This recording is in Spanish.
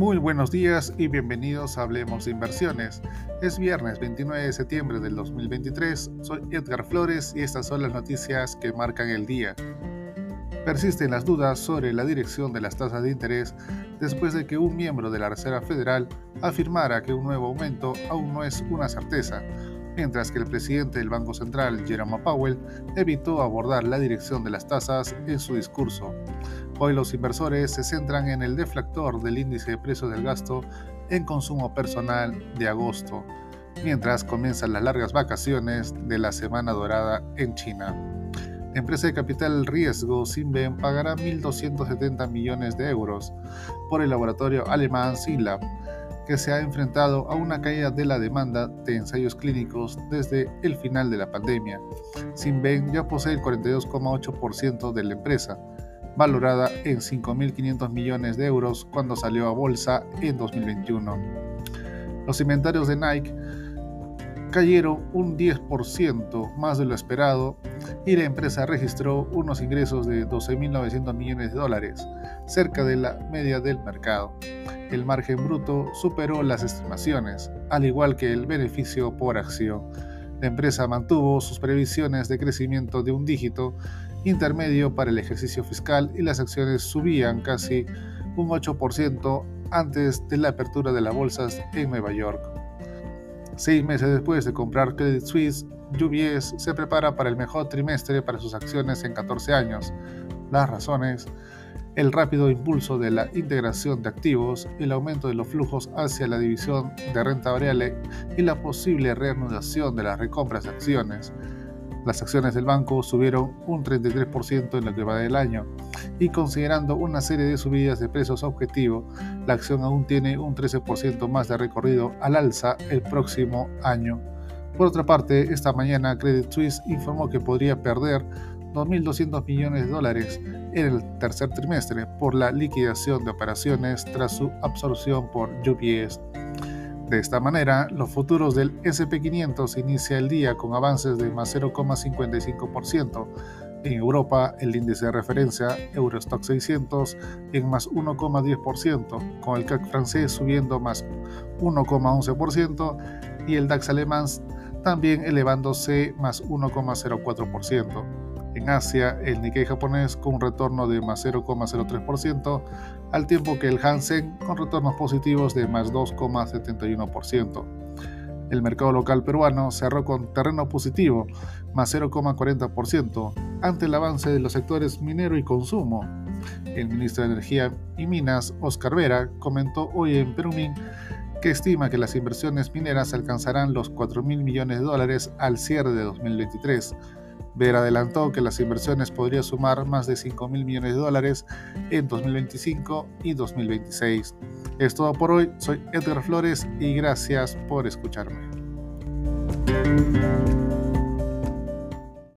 Muy buenos días y bienvenidos a Hablemos de Inversiones. Es viernes 29 de septiembre del 2023. Soy Edgar Flores y estas son las noticias que marcan el día. Persisten las dudas sobre la dirección de las tasas de interés después de que un miembro de la Reserva Federal afirmara que un nuevo aumento aún no es una certeza, mientras que el presidente del Banco Central, Jerome Powell, evitó abordar la dirección de las tasas en su discurso. Hoy los inversores se centran en el deflactor del índice de precios del gasto en consumo personal de agosto, mientras comienzan las largas vacaciones de la Semana Dorada en China. La empresa de capital riesgo Simben pagará 1.270 millones de euros por el laboratorio alemán SYNLAB que se ha enfrentado a una caída de la demanda de ensayos clínicos desde el final de la pandemia. Sinben ya posee el 42,8% de la empresa, valorada en 5.500 millones de euros cuando salió a bolsa en 2021. Los inventarios de Nike cayeron un 10% más de lo esperado y la empresa registró unos ingresos de 12.900 millones de dólares, cerca de la media del mercado. El margen bruto superó las estimaciones, al igual que el beneficio por acción. La empresa mantuvo sus previsiones de crecimiento de un dígito intermedio para el ejercicio fiscal y las acciones subían casi un 8% antes de la apertura de las bolsas en Nueva York. Seis meses después de comprar Credit Suisse, UBS se prepara para el mejor trimestre para sus acciones en 14 años. Las razones, el rápido impulso de la integración de activos, el aumento de los flujos hacia la división de renta variable y la posible reanudación de las recompras de acciones. Las acciones del banco subieron un 33% en lo que va del año y considerando una serie de subidas de precios objetivo, la acción aún tiene un 13% más de recorrido al alza el próximo año. Por otra parte, esta mañana Credit Suisse informó que podría perder 2.200 millones de dólares en el tercer trimestre por la liquidación de operaciones tras su absorción por UBS. De esta manera, los futuros del SP500 inicia el día con avances de más 0,55%. En Europa, el índice de referencia Eurostock 600 en más 1,10%, con el CAC francés subiendo más 1,11% y el DAX alemán también elevándose más 1,04%. En Asia, el Nikkei japonés con un retorno de más 0,03%, al tiempo que el Hansen con retornos positivos de más 2,71%. El mercado local peruano cerró con terreno positivo, más 0,40%, ante el avance de los sectores minero y consumo. El ministro de Energía y Minas, Oscar Vera, comentó hoy en Perumín que estima que las inversiones mineras alcanzarán los 4 mil millones de dólares al cierre de 2023 Ver adelantó que las inversiones podrían sumar más de 5 mil millones de dólares en 2025 y 2026. Es todo por hoy, soy Edgar Flores y gracias por escucharme.